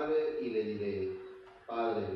Padre y le diré, Padre,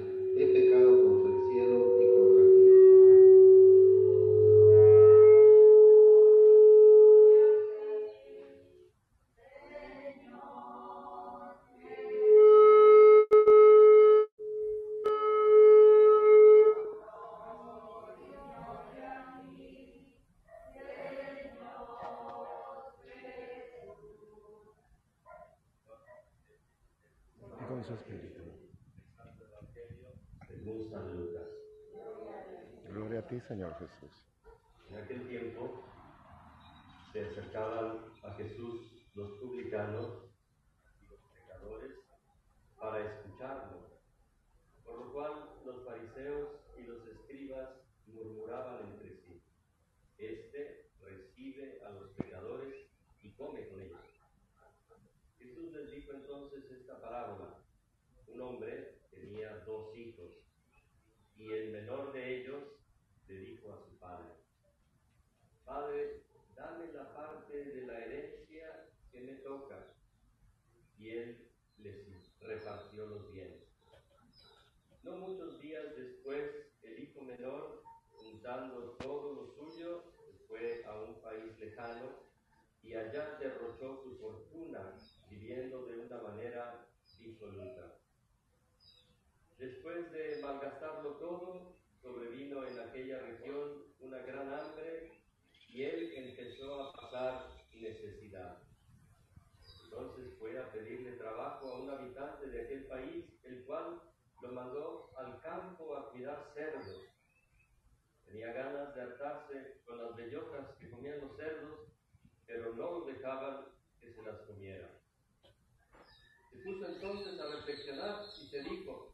de malgastarlo todo, sobrevino en aquella región una gran hambre y él empezó a pasar necesidad. Entonces fue a pedirle trabajo a un habitante de aquel país, el cual lo mandó al campo a cuidar cerdos. Tenía ganas de hartarse con las bellotas que comían los cerdos, pero no dejaban que se las comiera. Se puso entonces a reflexionar y se dijo,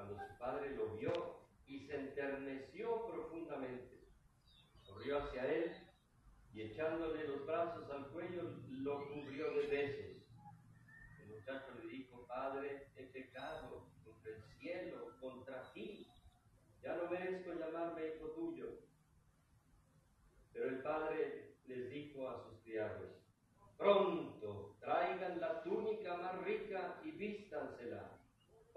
cuando su padre lo vio y se enterneció profundamente. Corrió hacia él y echándole los brazos al cuello lo cubrió de besos. El muchacho le dijo, Padre, he pecado contra el cielo, contra ti. Ya no merezco llamarme hijo tuyo. Pero el padre les dijo a sus criados, pronto traigan la túnica más rica y vístansela.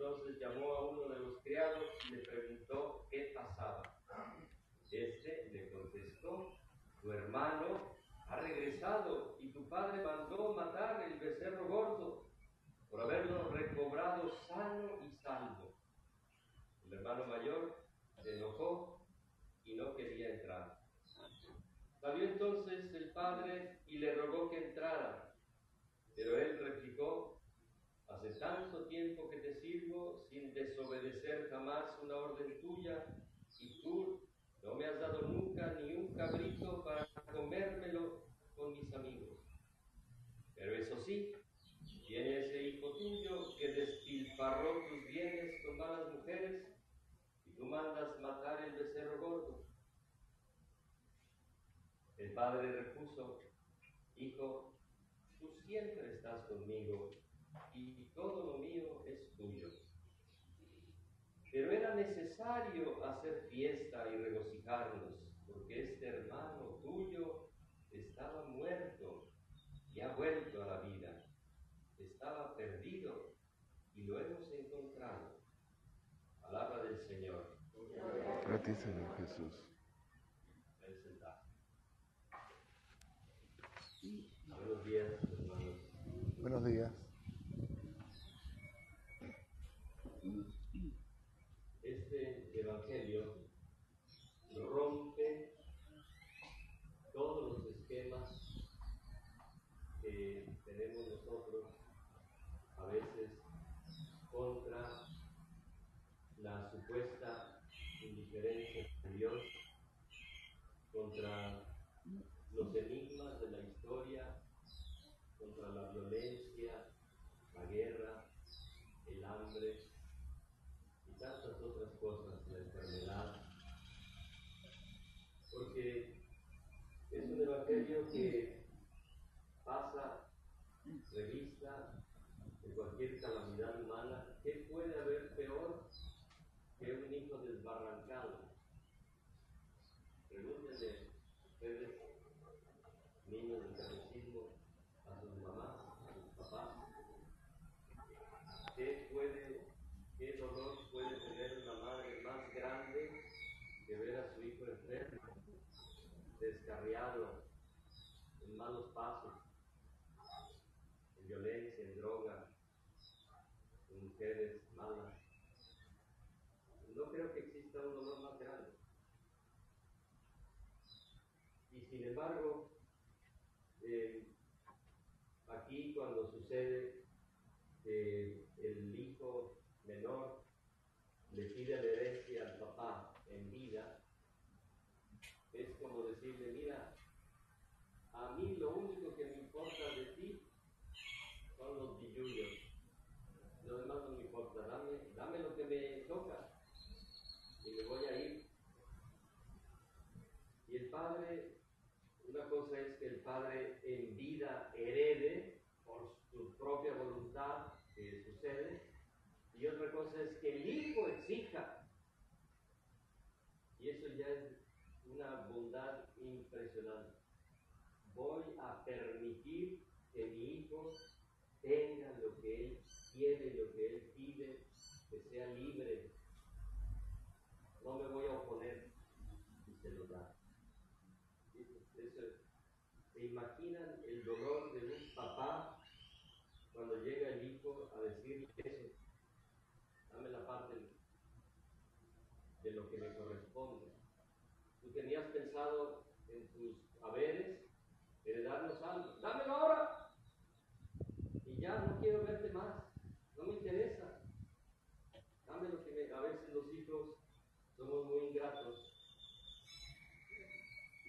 Entonces llamó a uno de los criados y le preguntó qué pasaba. Este le contestó, tu hermano ha regresado y tu padre mandó matar el becerro gordo por haberlo recobrado sano y salvo. El hermano mayor se enojó y no quería entrar. Salió entonces el padre y le rogó que entrara, pero él replicó, hace tanto tiempo que te sirvo sin desobedecer jamás una orden tuya, y tú no me has dado nunca ni un cabrito para comérmelo con mis amigos. Pero eso sí, tiene ese hijo tuyo que despilfarró tus bienes con malas mujeres y tú mandas matar el becerro gordo. El padre repuso, Hijo, tú siempre estás conmigo todo lo mío es tuyo. Pero era necesario hacer fiesta y regocijarnos, porque este hermano tuyo estaba muerto y ha vuelto a la vida. Estaba perdido y lo hemos encontrado. Palabra del Señor. A ti, Señor Jesús. Buenos días, hermanos. Buenos días. Que aquí cuando sucede que el hijo menor le pide la herencia al papá en vida, es como decirle, mira, a mí lo único que me importa de ti son los billullos. Lo demás no me importa, dame, dame lo que me toca y me voy a ir. Y el padre una cosa es que el padre en vida herede por su propia voluntad que sucede, y otra cosa es que el hijo exija. Y eso ya es una bondad impresionante. Voy a permitir que mi hijo tenga lo que él quiere, lo que él pide, que sea libre. No me voy a oponer y se lo da. Eso, ¿Se imaginan el dolor de un papá cuando llega el hijo a decirle eso? Dame la parte de lo que me corresponde. Tú en tus haberes heredarnos algo. Dámelo ahora. Y ya no quiero verte más. No me interesa. Dame lo que me... A veces los hijos somos muy ingratos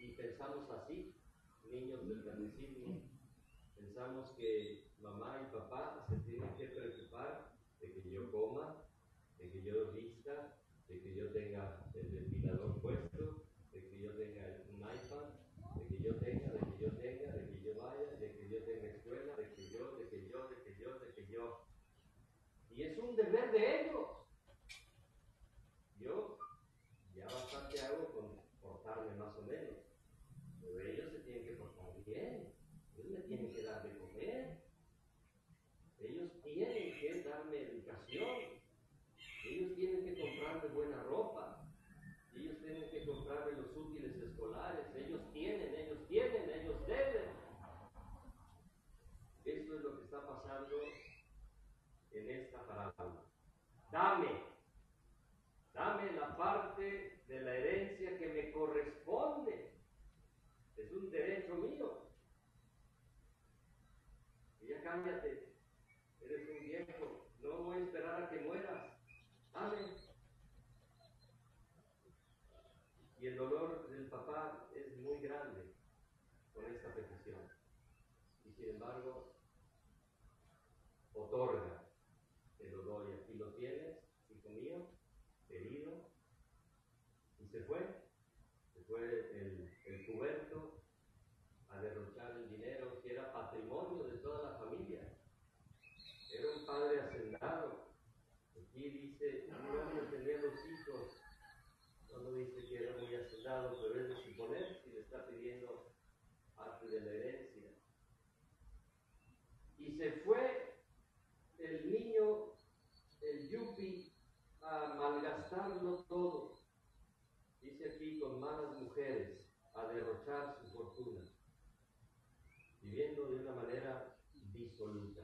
y pensamos así, niños del catecismo, pensamos que mamá y papá se tienen que preocupar de que yo coma, de que yo vista, de que yo tenga el ventilador dame, dame la parte de la herencia que me corresponde. Es un derecho mío. Y ya cámbiate está de suponer y le está pidiendo parte de la herencia. Y se fue el niño, el yupi, a malgastarlo todo. Dice aquí con malas mujeres, a derrochar su fortuna, viviendo de una manera disoluta.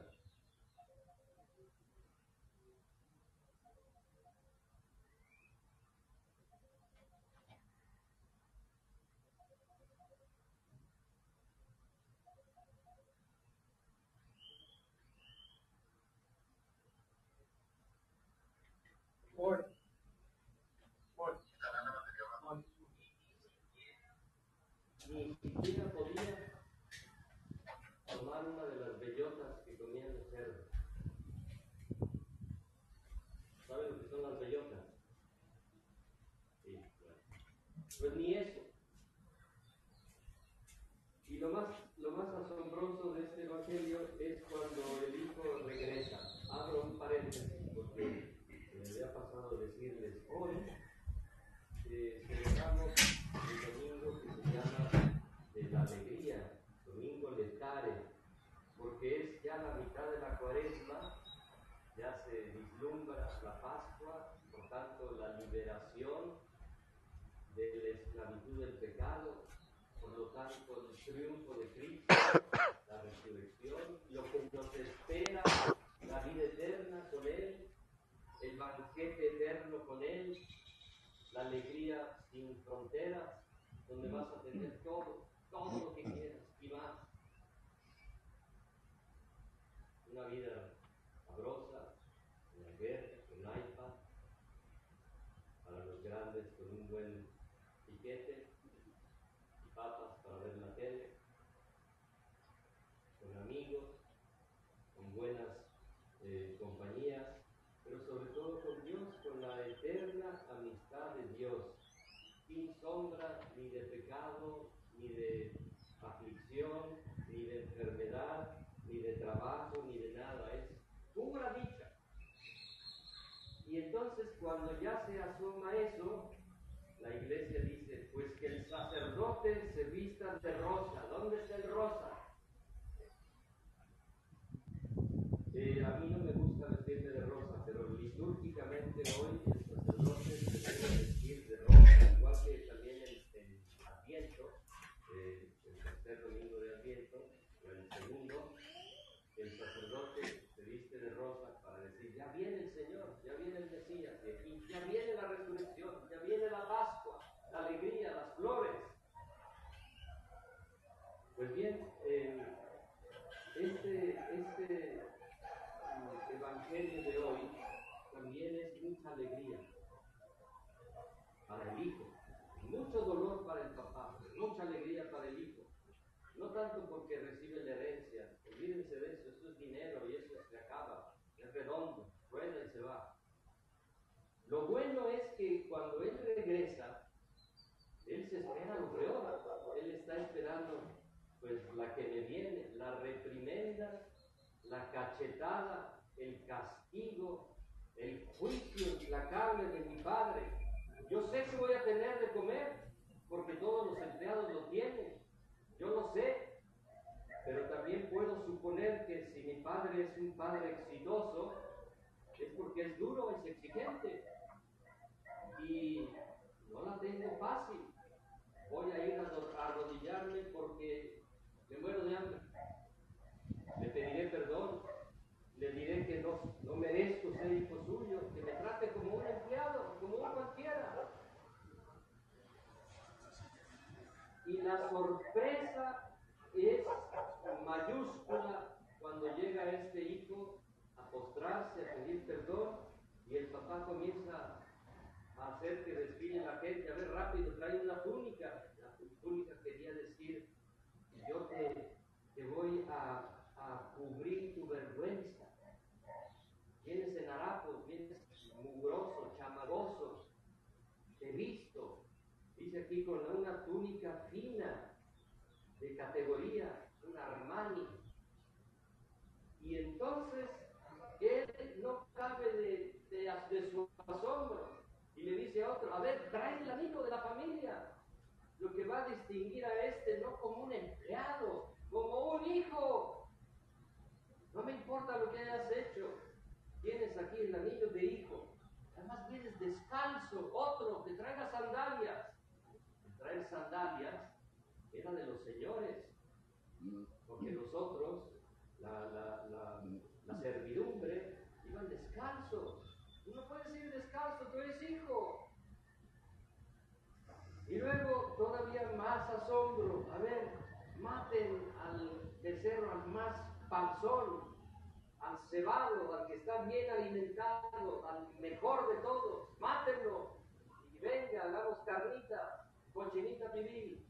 al banquete eterno con Él, la alegría sin fronteras, donde vas a tener todo, todo lo que quieras y más. Una vida eso, la iglesia dice, pues que el sacerdote se vista de rosa. ¿Dónde está el rosa? Eh, a mí no me gusta vestirme de rosa, pero litúrgicamente hoy la que me viene, la reprimenda, la cachetada, el castigo, el juicio implacable de mi padre. Yo sé que voy a tener de comer, porque todos los empleados lo tienen. Yo lo sé, pero también puedo suponer que si mi padre es un padre exitoso, es porque es duro, es exigente. Y no la tengo fácil. Voy a ir a, a comienza a hacer que desfile la gente, a ver rápido, trae una túnica, la túnica quería decir, yo te, te voy a, a, cubrir tu vergüenza. Vienes en harapos, vienes mugroso, chamagoso, te visto, dice aquí con una túnica fina, de categoría, un Armani. Y entonces panzón, al cebado, al que está bien alimentado, al mejor de todos. Mátenlo. Y venga, hagamos carnita, cochinita pibil.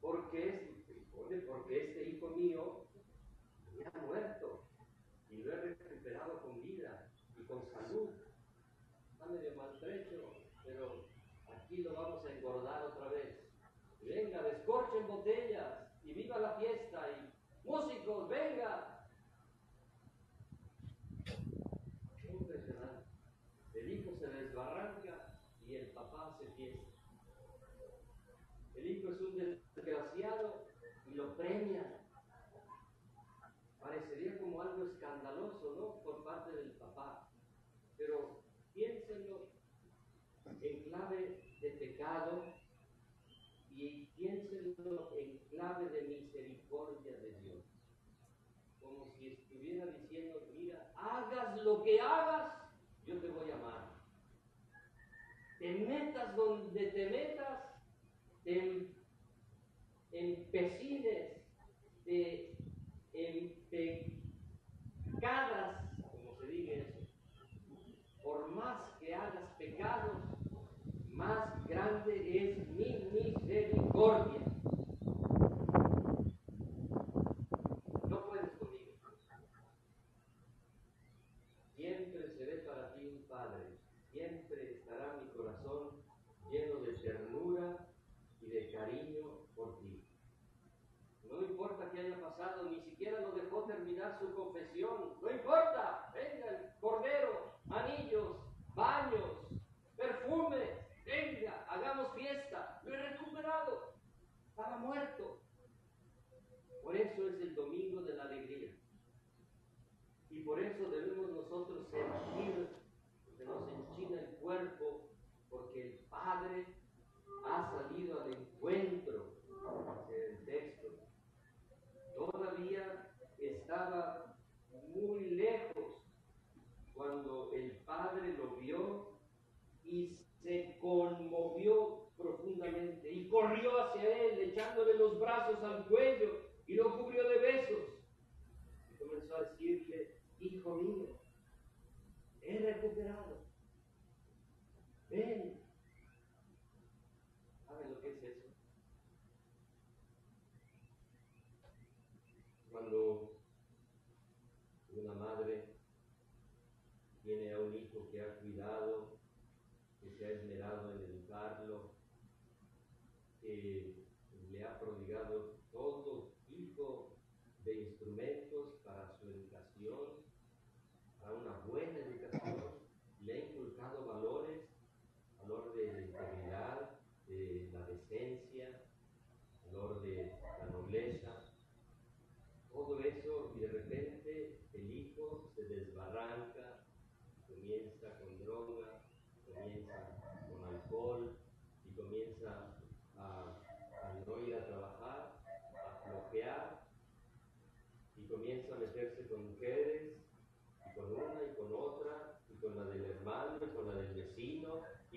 Porque, es, porque este hijo mío ya ha muerto y lo he recuperado con vida y con salud. Está medio maltrecho, pero aquí lo vamos a engordar otra vez. Venga, descorchen botellas y viva la fiesta venga. Qué impresionante. El hijo se desbarranca y el papá se fiesta. El hijo es un desgraciado y lo premia. Parecería como algo escandaloso, ¿no? Por parte del papá. Pero piénsenlo en clave de pecado y piénsenlo en clave de misericordia de Dios. Como si estuviera diciendo, mira, hagas lo que hagas, yo te voy a amar. Te metas donde te metas, te empecines, te empecadas, como se diga eso. Por más que hagas pecados, más grande es mi misericordia. No puedes conmigo. Siempre seré para ti un padre. Siempre estará mi corazón lleno de ternura y de cariño por ti. No importa que haya pasado, ni siquiera lo dejó terminar su Venga cordero, anillos, baños, perfume. Venga, hagamos fiesta. Lo he recuperado. Estaba muerto. Por eso es el domingo de la alegría. Y por eso debemos nosotros sentir que nos enchina el cuerpo, porque el Padre ha salido al encuentro, el texto. Todavía estaba muy lejos cuando el Padre lo vio y se conmovió profundamente y corrió hacia él, echándole los brazos al cuello y lo cubrió de besos. Y comenzó a decirle, hijo mío, he recuperado. Ven. ¿Saben lo que es eso? Cuando una madre tiene a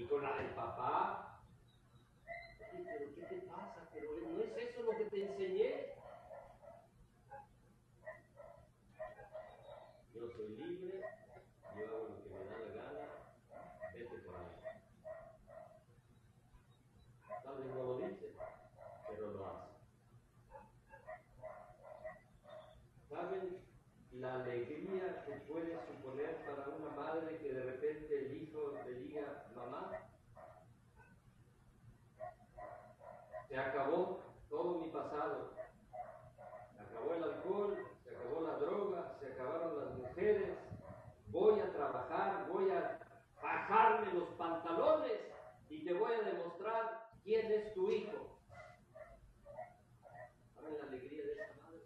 con la del papá. Pero ¿qué te pasa? Pero no es eso lo que te enseñé. Yo soy libre, yo hago lo que me da la gana, vete por ahí. Tal vez lo dice, pero lo hace. ¿Saben? La ley se acabó todo mi pasado, se acabó el alcohol, se acabó la droga, se acabaron las mujeres, voy a trabajar, voy a bajarme los pantalones y te voy a demostrar quién es tu hijo. ¿Saben la alegría de esa madre?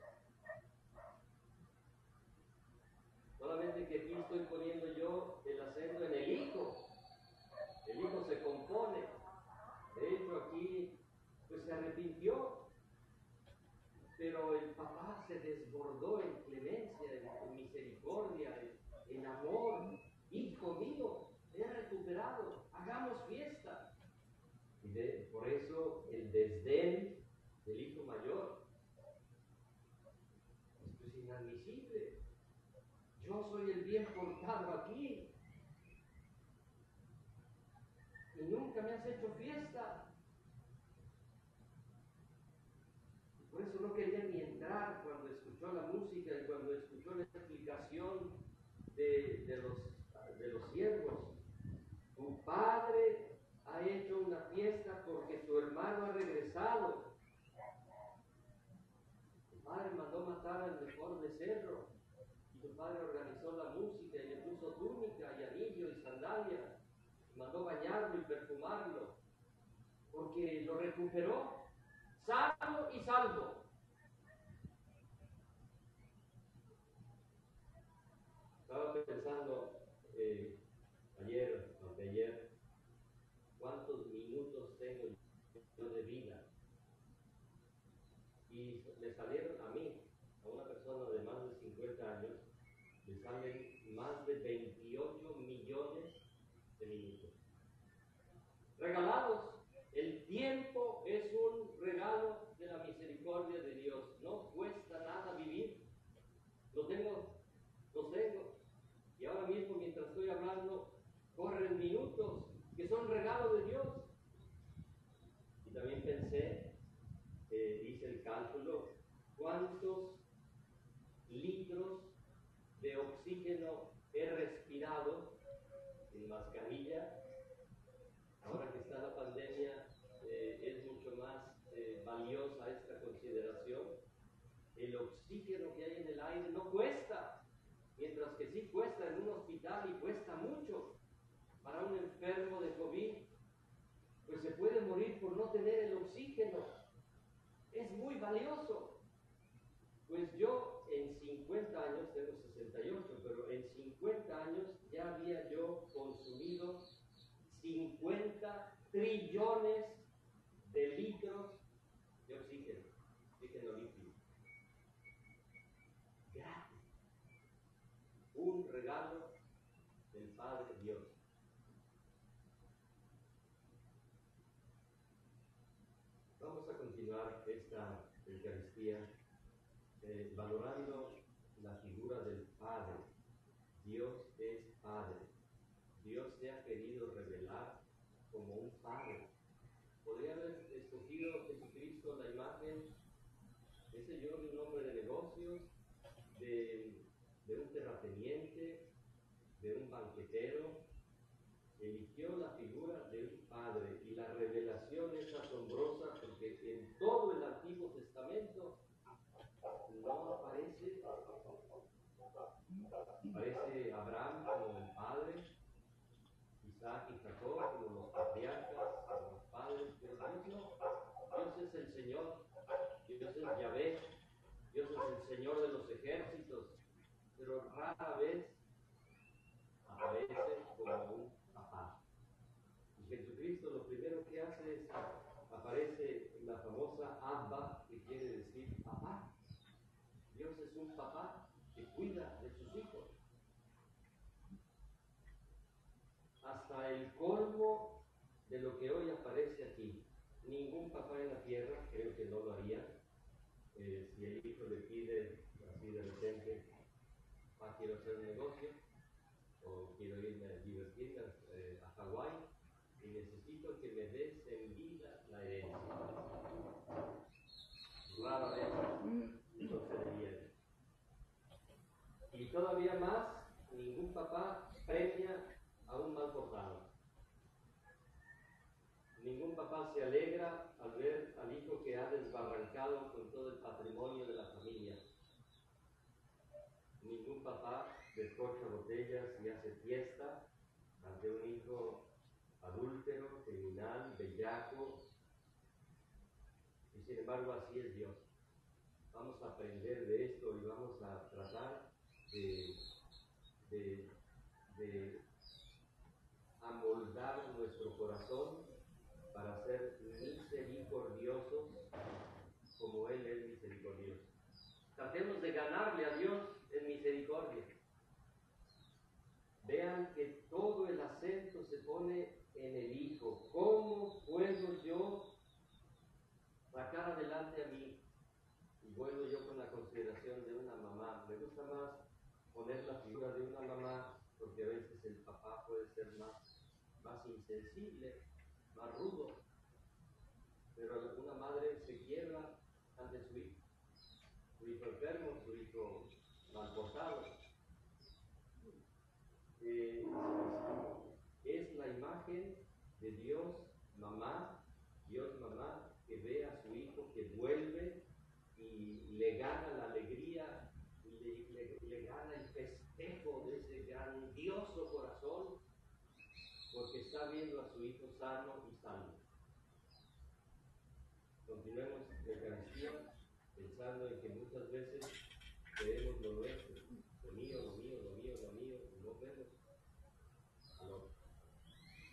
Solamente que aquí estoy poniendo yo el acento en el hijo. El hijo se compone. De hecho, aquí pues se arrepintió. Pero el papá se desbordó en clemencia, en, misericordia, en, en amor. Hijo mío, he recuperado, hagamos fiesta. Y de- por eso el desdén del hijo mayor. Esto es inadmisible. Yo soy el bien portado aquí. Y nunca me has hecho fiesta. Y por eso no quería ni entrar cuando escuchó la música y cuando escuchó la explicación de, de los, de los siervos. Tu padre ha hecho una fiesta porque tu hermano ha regresado. Tu padre mandó matar al mejor becerro. Y tu padre organizó la música y le puso túnica y anillo y sandalia. Y mandó bañarlo y perfumarlo. Porque lo recuperó sano y salvo. Estaba pensando eh, ayer, anteayer, cuántos minutos tengo de vida. Y le salieron a mí, a una persona de más de 50 años, le salen más de 28 millones de minutos. Regalados. El tiempo es un regalo de la misericordia de Dios. No cuesta nada vivir. Lo tengo, lo tengo. Y ahora mismo, mientras estoy hablando, corren minutos que son regalo de Dios. Y también pensé, eh, hice el cálculo, cuántos litros de oxígeno he respirado en mascarilla. Ahora que está la pandemia, eh, es mucho más eh, valiosa esta consideración. El oxígeno que hay en el aire no cuesta, mientras que sí cuesta en un hospital y cuesta mucho para un enfermo de COVID, pues se puede morir por no tener el oxígeno. Es muy valioso. Pues yo en 50 años, tengo 68, pero en 50 años ya había yo consumido 50 trillones de litros de oxígeno, oxígeno líquido. Gratis. Un regalo del Padre Dios. Vamos a continuar esta Eucaristía eh, valorando la figura del Padre. Dios es Padre. Dios se ha querido revelar como un Padre. Podría haber escogido Jesucristo la imagen, qué sé yo, de un hombre de negocios, de, de un terrateniente, de un banquetero. Eligió la figura de un Padre y la revelación es asombrosa porque en todo el Antiguo Testamento no aparece, aparece Abraham como el Padre, Isaac y Jacob como los patriarcas, como los padres, pero Dios no. Dios es el Señor, Dios es Yahvé, Dios es el Señor de los ejércitos, rara vez aparece como un papá. Y Jesucristo lo primero que hace es, aparece la famosa Abba, que quiere decir papá. Dios es un papá que cuida de sus hijos. Hasta el colmo de lo que hoy aparece aquí. Ningún papá en la tierra, quiero hacer un negocio o quiero irme a divertirme eh, a Hawái y necesito que me des en vida la herencia. Rara vez mm. concedería. Y todavía más, ningún papá premia a un mal portado. Ningún papá se alegra descorcha botellas y hace fiesta ante un hijo adúltero, criminal, bellaco. Y sin embargo así es Dios. Vamos a aprender de esto y vamos a tratar de, amoldar nuestro corazón para ser misericordiosos como Él es misericordioso. Tratemos de ganarle a Dios en misericordia. Vean que todo el acento se pone en el Hijo. ¿Cómo puedo yo sacar adelante a mí? Y vuelvo yo con la consideración de una mamá. Me gusta más poner la figura de una mamá porque a veces el papá puede ser más, más insensible, más rudo. Pero una madre se quiebra ante su hijo. Su hijo enfermo, su hijo mal portado. Eh, es la imagen de Dios mamá, Dios mamá, que ve a su hijo que vuelve y le gana la alegría, le, le, le gana el festejo de ese grandioso corazón, porque está viendo a su hijo sano y sano. Continuemos la Eucaristía pensando en que muchas veces queremos lo nuestro, lo mío, lo mío, lo mío, lo mío, no vemos.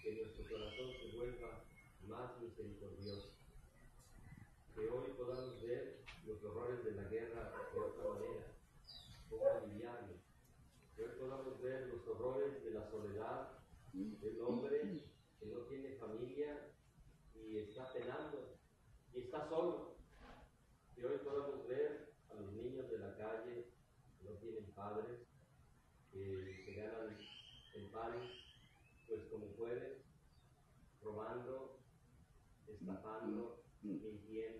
Que nuestro corazón se vuelva más misericordioso. Que hoy podamos ver los horrores de la guerra de otra manera, cómo aliviarlos. Que hoy podamos ver los horrores de la soledad del hombre que no tiene familia y está penando y está solo. Que hoy podamos ver a los niños de la calle que no tienen padres, que se ganan el pan pues como pueden, robando, estafando, mintiendo,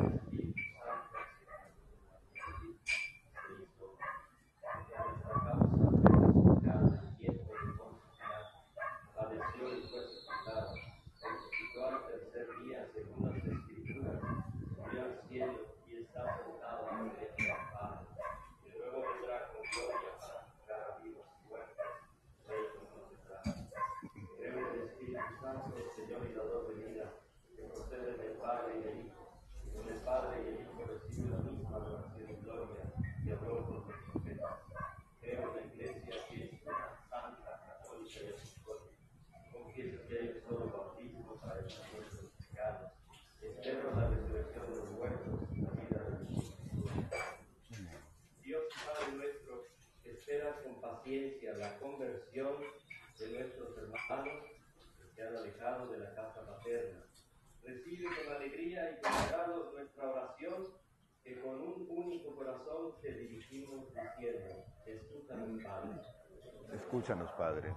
escúchanos Padre.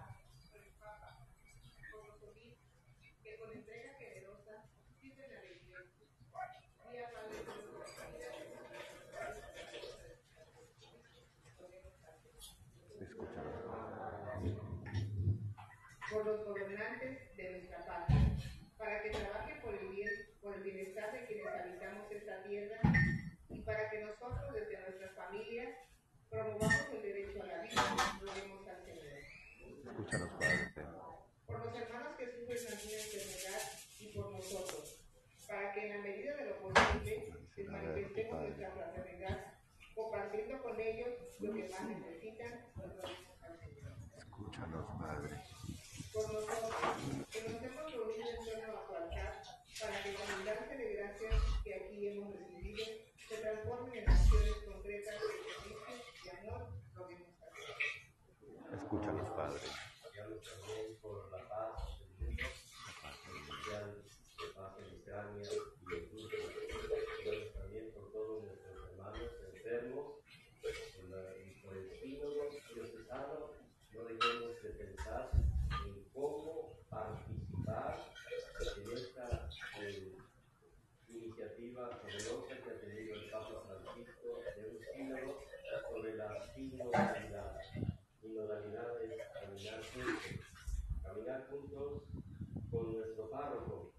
Por los hermanos que sufren alguna enfermedad y por nosotros, para que en la medida de lo posible manifestemos nuestra fraternidad, compartiendo con ellos lo que más necesitan, nos roguemos al Señor. Escúchanos, Padre. Por nosotros, que nos hemos reunido en torno a tu altar, para que con humildad ti hemos recibido se transformen en acciones concretas de servicio y amor, roguemos a Dios. Escúchanos, Padre. Oramos también por la paz del mundo, especial de paz en Ucrania y en Rusia. Oramos también por todos nuestros hermanos enfermos, por, la, y por el sínodo diocesano. No dejemos de pensar en cómo participar en esta eh, iniciativa poderosa que ha tenido el Papa Francisco de un sínodo sobre la sinodalidad. Sinodalidad es caminar juntos, caminar juntos con nuestro párroco,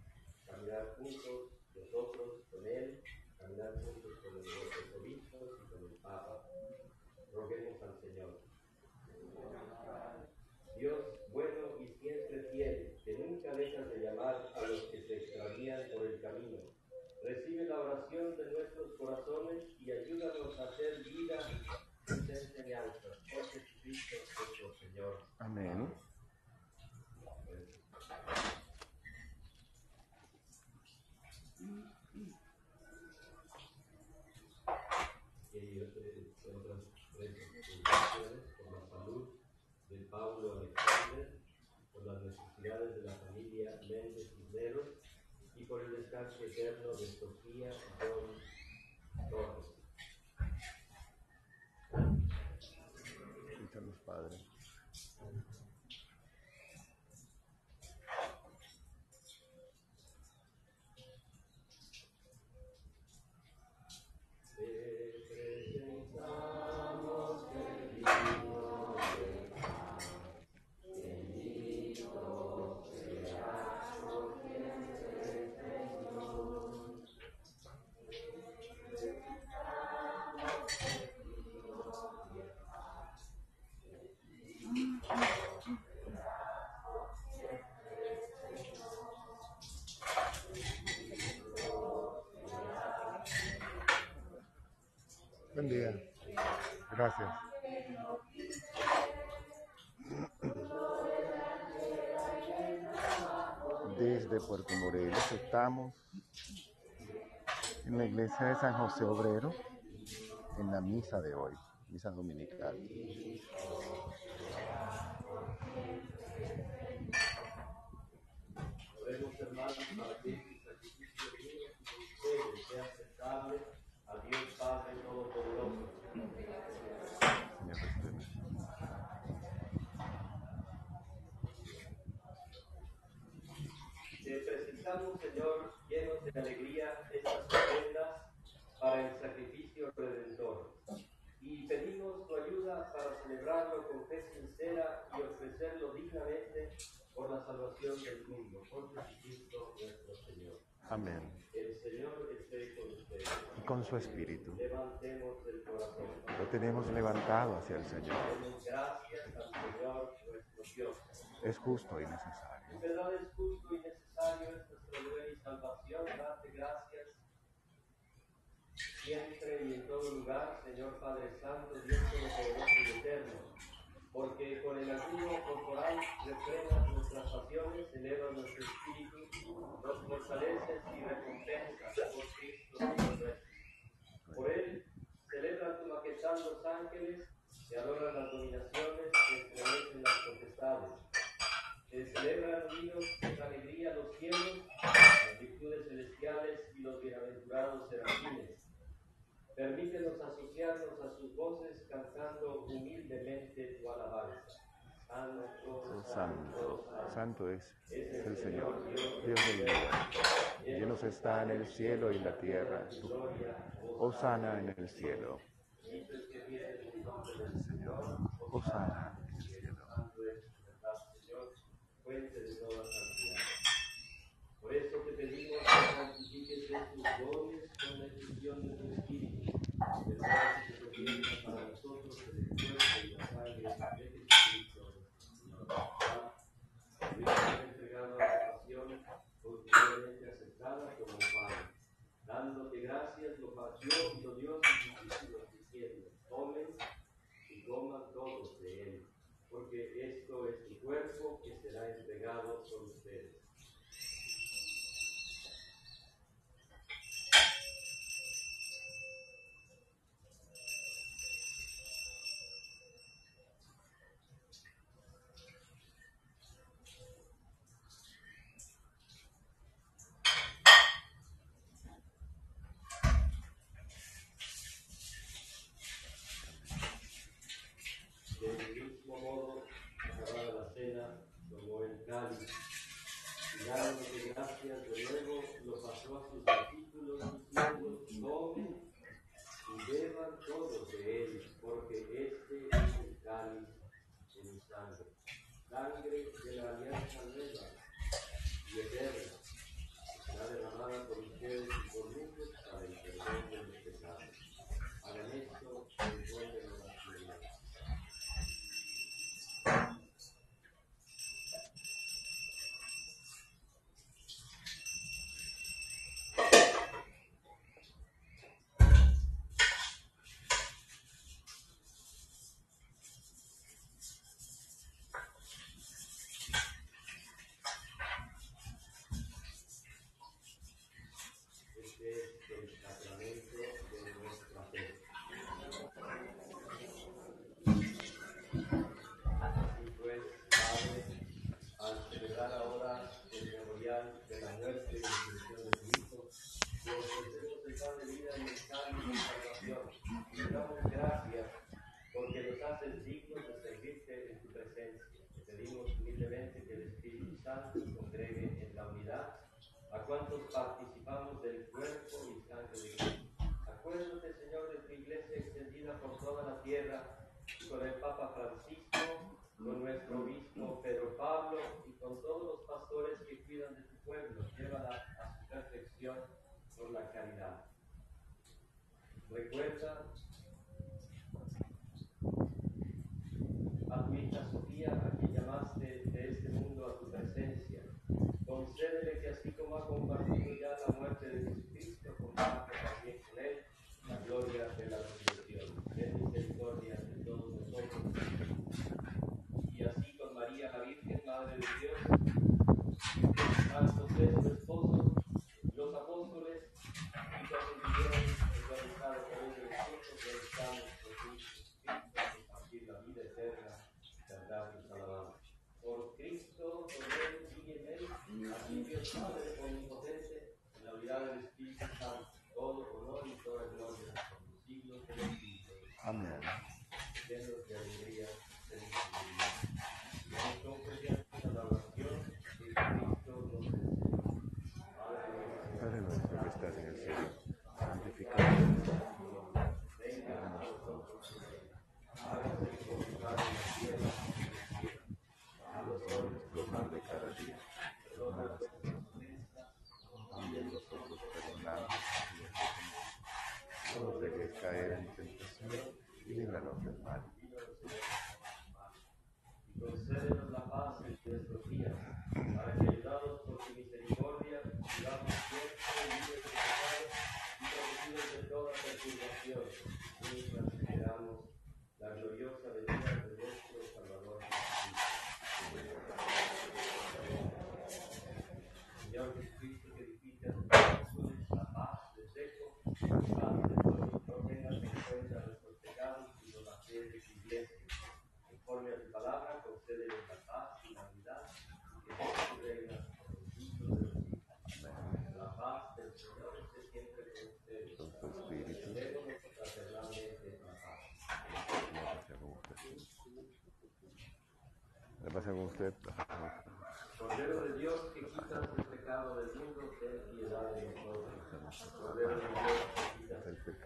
caminar juntos nosotros con él, caminar juntos con los obispos y con el Papa. Roguemos al Señor. Dios bueno y siempre fiel, que nunca dejas de llamar a los que se extravían por el camino. Recibe la oración de nuestros corazones y ayúdanos a hacer vida tus enseñanzas. Por Jesucristo nuestro Señor. Amén. Tres peticiones por la salud de Pablo Alexander, por las necesidades de la familia Méndez Cisneros y por el descanso eterno de Sofía John Torres. De San José Obrero en la misa de hoy, misa dominical. Señor, llenos de alegría estas ofrendas para el sacrificio redentor. Y pedimos tu ayuda para celebrarlo con fe sincera y ofrecerlo dignamente por la salvación del mundo. Por Jesucristo nuestro Señor. Amén. El Señor esté con ustedes. Y con su espíritu. Levantemos el corazón. Lo tenemos levantado hacia el Señor. Gracias al Señor nuestro Dios. Es justo y necesario. En verdad es justo y necesario, es nuestro deber y salvación, darte gracias siempre y en todo lugar, Señor Padre Santo, Dios Todopoderoso y Eterno, porque con el ayuno corporal refrenas nuestras pasiones, elevas nuestro espíritu, nos fortaleces y recompensas por Cristo nuestro. Por él celebran tu majestad los ángeles, te adoran las dominaciones, te estremecen las potestades. Te celebran unidos con alegría los cielos, las virtudes celestiales y los bienaventurados serafines. Permítenos asociarnos a sus voces cantando humildemente tu alabanza. Santo, santo, santo es, es el Señor, Dios del universo. Llenos está en el cielo y la tierra. Osana en el cielo. Osana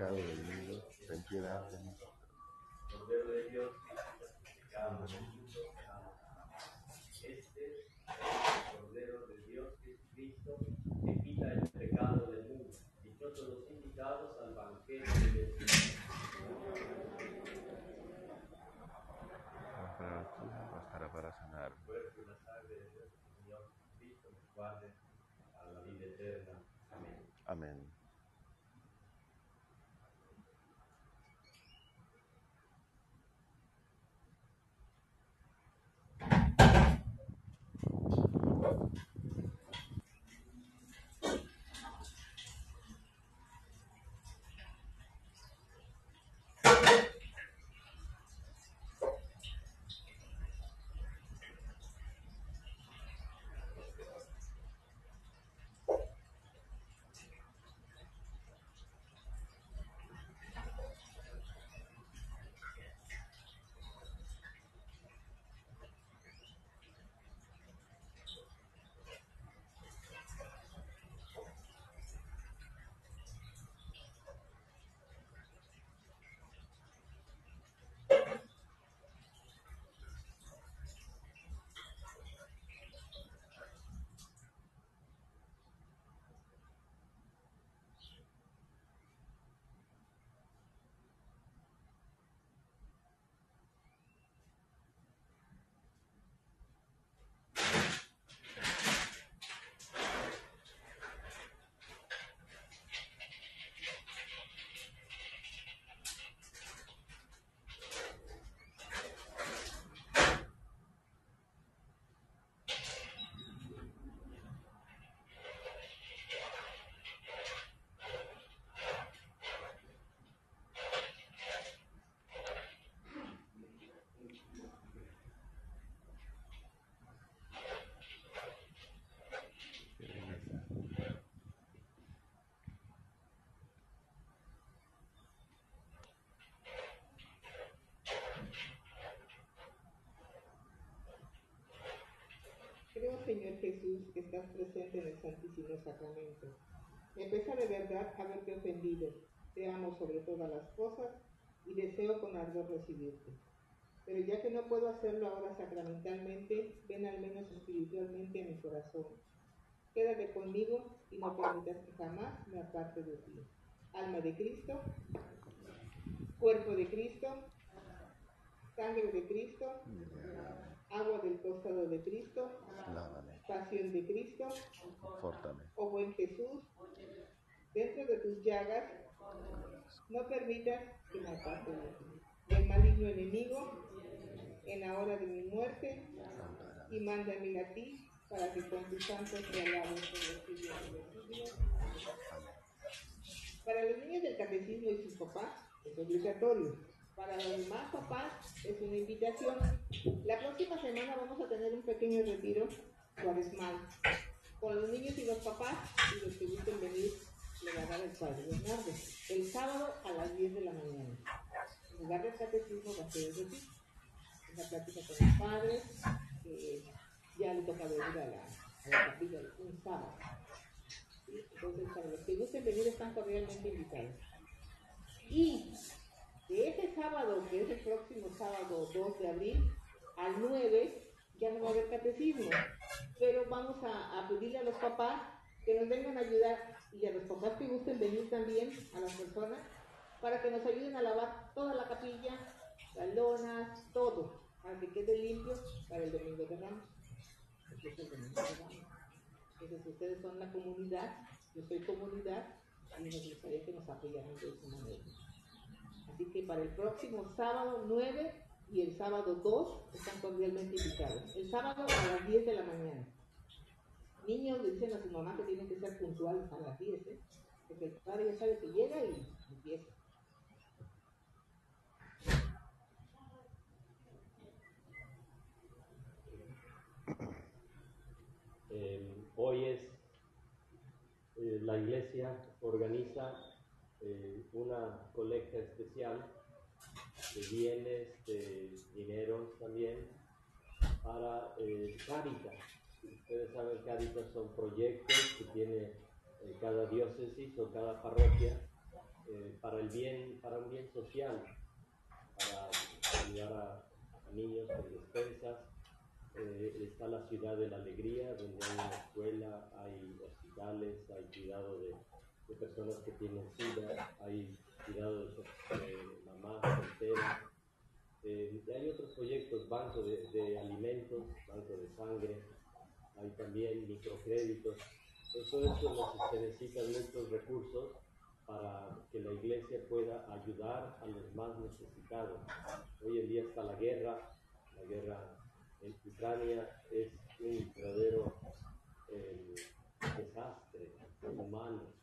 pecado del mundo, ten piedad de nosotros. Este es el Cordero de Dios, que es Cristo. Señor Jesús, que estás presente en el Santísimo Sacramento. Me pesa de verdad haberte ofendido. Te amo sobre todas las cosas y deseo con ardor recibirte. Pero ya que no puedo hacerlo ahora sacramentalmente, ven al menos espiritualmente a mi corazón. Quédate conmigo y no permitas que jamás me aparte de ti. Alma de Cristo, cuerpo de Cristo, sangre de Cristo agua del costado de Cristo, Lávame, pasión de Cristo, confórtame. oh buen Jesús, dentro de tus llagas, no permitas que me aparte. Del maligno enemigo, en la hora de mi muerte, y mándame a ti para que con tus santos te alabes por los siglos de los siglos. Para los niños del catecismo y sus papás es obligatorio. Para los demás papás es una invitación. La próxima semana vamos a tener un pequeño retiro cuaresmal. Con los niños y los papás y los que gusten venir le va a dar el padre Bernardo. El sábado a las 10 de la mañana. En lugar del catecismo va a ser el. Una plática con los padres. que ya le toca venir a la, a la capilla un sábado. Entonces, para los que gusten venir, están cordialmente invitados. Y de ese sábado, que es el próximo sábado 2 de abril, al 9, ya no va a haber catecismo. Pero vamos a, a pedirle a los papás que nos vengan a ayudar y a los papás que gusten venir también, a las personas, para que nos ayuden a lavar toda la capilla, las lonas, todo, para que quede limpio para el domingo de Ramos. Entonces ustedes son la comunidad, yo soy comunidad y nos gustaría que nos apoyaran de esa manera. Así que para el próximo sábado 9 y el sábado 2 están cordialmente invitados. El sábado a las 10 de la mañana. Niños dicen a su mamá que tienen que ser puntuales a las 10, ¿eh? porque el padre ya sabe que llega y empieza. Eh, hoy es, eh, la iglesia organiza eh, una colecta especial de bienes, de dinero también, para eh, Caritas. Ustedes saben, Caritas son proyectos que tiene eh, cada diócesis o cada parroquia eh, para el bien, para un bien social, para ayudar a, niños con despensas, eh, está la ciudad de la alegría, donde hay una escuela, hay hospitales, hay cuidado de, de personas que tienen SIDA, hay cuidado de, mamás solteras. Eh, hay otros proyectos, banco de, alimentos, banco de sangre, hay también microcréditos. Entonces, todo esto se necesitan muchos recursos para que la iglesia pueda ayudar a los más necesitados. Hoy en día está la guerra, la guerra en Ucrania es un verdadero eh, desastre humano.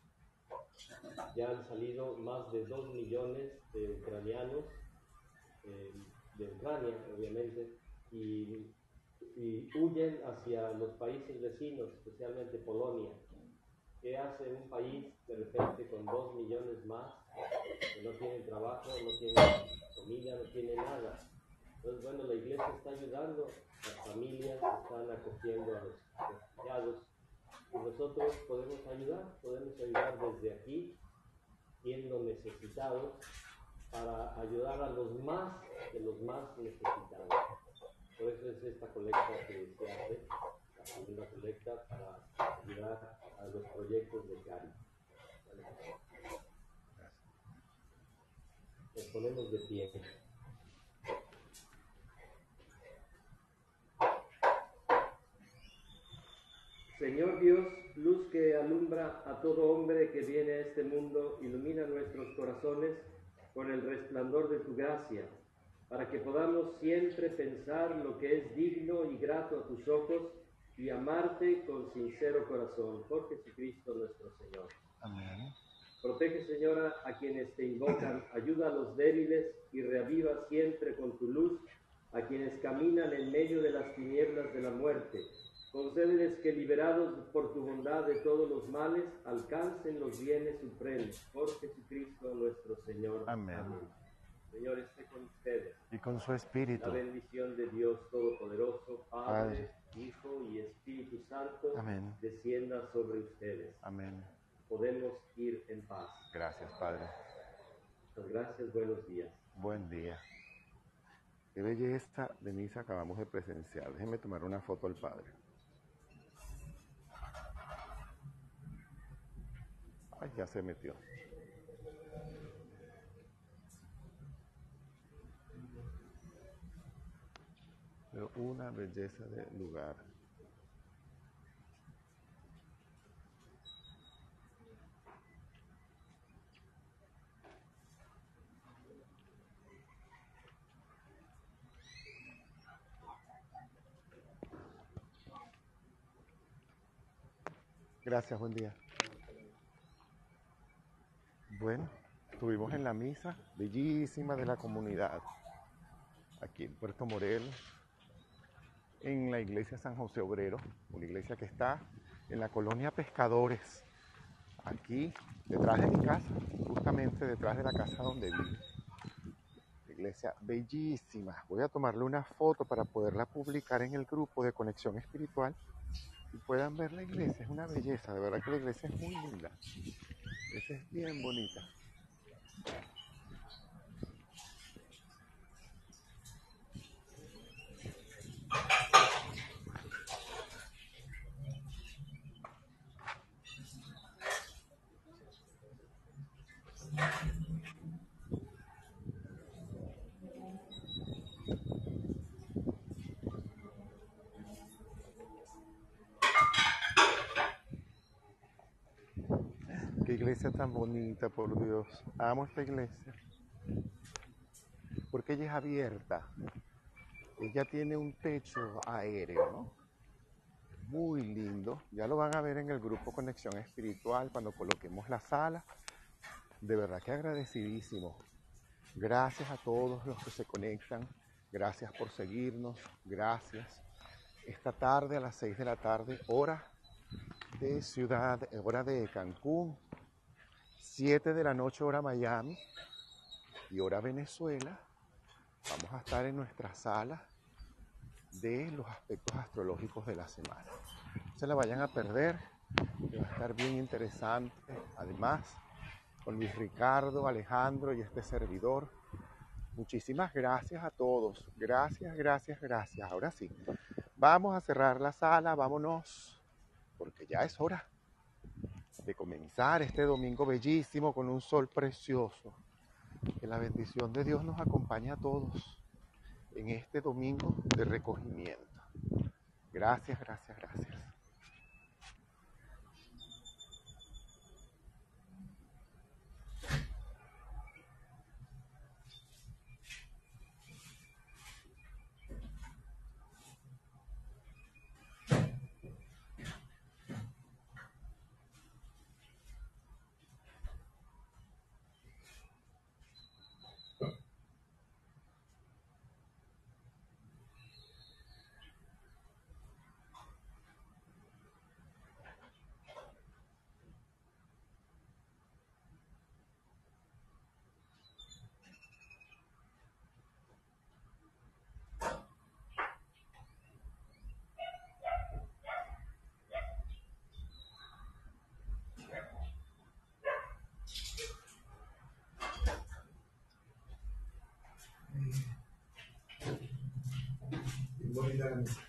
Ya han salido más de dos millones de ucranianos eh, de Ucrania, obviamente, y, huyen hacia los países vecinos, especialmente Polonia. ¿Qué hace un país de repente con dos millones más que no tienen trabajo, no tienen comida, no tienen nada? Entonces, bueno, la iglesia está ayudando, las familias están acogiendo a los refugiados y nosotros podemos ayudar, podemos ayudar desde aquí, siendo necesitados, para ayudar a los más de los más necesitados. Por eso es esta colecta que se hace, la segunda colecta, para ayudar a los proyectos de Cari. Nos ponemos de pie. Señor Dios, luz que alumbra a todo hombre que viene a este mundo, ilumina nuestros corazones con el resplandor de tu gracia, para que podamos siempre pensar lo que es digno y grato a tus ojos y amarte con sincero corazón. Por Jesucristo nuestro Señor. Amén. Protege, Señora, a quienes te invocan, ayuda a los débiles y reaviva siempre con tu luz a quienes caminan en medio de las tinieblas de la muerte. Concédeles que liberados por tu bondad de todos los males, alcancen los bienes supremos. Por Jesucristo nuestro Señor. Amén. Señor, esté con ustedes. Y con su espíritu. La bendición de Dios Todopoderoso, Padre, Padre. Hijo y Espíritu Santo, Amén. descienda sobre ustedes. Amén. Podemos ir en paz. Gracias, Padre. Muchas gracias, buenos días. Buen día. Qué belleza de misa acabamos de presenciar. Déjenme tomar una foto al Padre. Ay, ya se metió. Pero una belleza de lugar. Gracias, buen día. Bueno, estuvimos en la misa bellísima de la comunidad, aquí en Puerto Morelos, en la iglesia San José Obrero, una iglesia que está en la colonia Pescadores, aquí detrás de mi casa, justamente detrás de la casa donde vivo. Iglesia bellísima. Voy a tomarle una foto para poderla publicar en el grupo de Conexión Espiritual y puedan ver la iglesia. Es una belleza, de verdad que la iglesia es muy linda. Esa es bien bonita. Qué iglesia bonita, por Dios. Amo esta iglesia. Porque ella es abierta. Ella tiene un techo aéreo, ¿no? Muy lindo. Ya lo van a ver en el grupo Conexión Espiritual cuando coloquemos la sala. De verdad que agradecidísimo. Gracias a todos los que se conectan. Gracias por seguirnos. Gracias. Esta tarde a las 6 de la tarde, hora de ciudad, hora de Cancún, 7 de la noche hora Miami y hora Venezuela. Vamos a estar en nuestra sala de los aspectos astrológicos de la semana. No se la vayan a perder, va a estar bien interesante. Además, con Luis Ricardo, Alejandro y este servidor. Muchísimas gracias a todos. Gracias, gracias, gracias. Ahora sí, vamos a cerrar la sala, vámonos, porque ya es hora de comenzar este domingo bellísimo con un sol precioso. Que la bendición de Dios nos acompañe a todos en este domingo de recogimiento. Gracias, gracias, gracias. Bonita la misa.